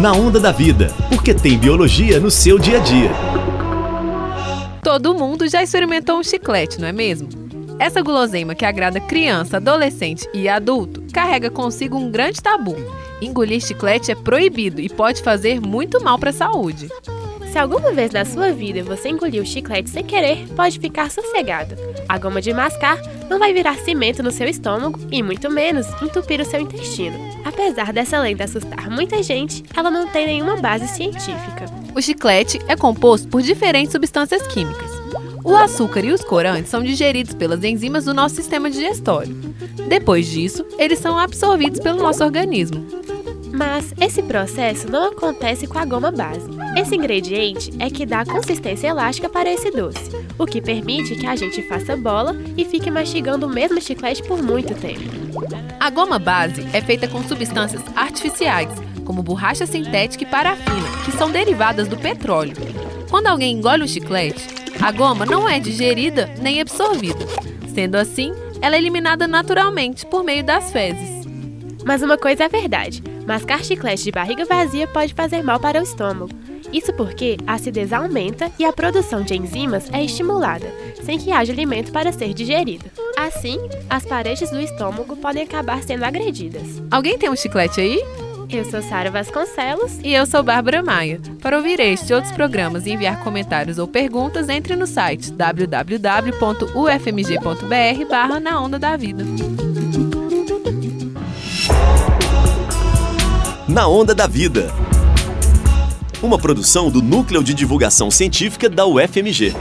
Na Onda da Vida, porque tem biologia no seu dia a dia. Todo mundo já experimentou um chiclete, não é mesmo? Essa guloseima que agrada criança, adolescente e adulto carrega consigo um grande tabu. Engolir chiclete é proibido e pode fazer muito mal para a saúde. Se alguma vez na sua vida você engoliu chiclete sem querer, pode ficar sossegado. A goma de mascar não vai virar cimento no seu estômago e, muito menos, entupir o seu intestino. Apesar dessa lenda assustar muita gente, ela não tem nenhuma base científica. O chiclete é composto por diferentes substâncias químicas. O açúcar e os corantes são digeridos pelas enzimas do nosso sistema digestório. Depois disso, eles são absorvidos pelo nosso organismo. Mas esse processo não acontece com a goma base. Esse ingrediente é que dá consistência elástica para esse doce, o que permite que a gente faça bola e fique mastigando o mesmo chiclete por muito tempo. A goma base é feita com substâncias artificiais, como borracha sintética e parafina, que são derivadas do petróleo. Quando alguém engole um chiclete, a goma não é digerida nem absorvida. Sendo assim, ela é eliminada naturalmente por meio das fezes. Mas uma coisa é verdade: mascar chiclete de barriga vazia pode fazer mal para o estômago. Isso porque a acidez aumenta e a produção de enzimas é estimulada, sem que haja alimento para ser digerido. Assim, as paredes do estômago podem acabar sendo agredidas. Alguém tem um chiclete aí? Eu sou Sara Vasconcelos e eu sou Bárbara Maia. Para ouvir este e outros programas e enviar comentários ou perguntas, entre no site www.ufmg.br barra na onda da vida. Na Onda da Vida. Uma produção do Núcleo de Divulgação Científica da UFMG.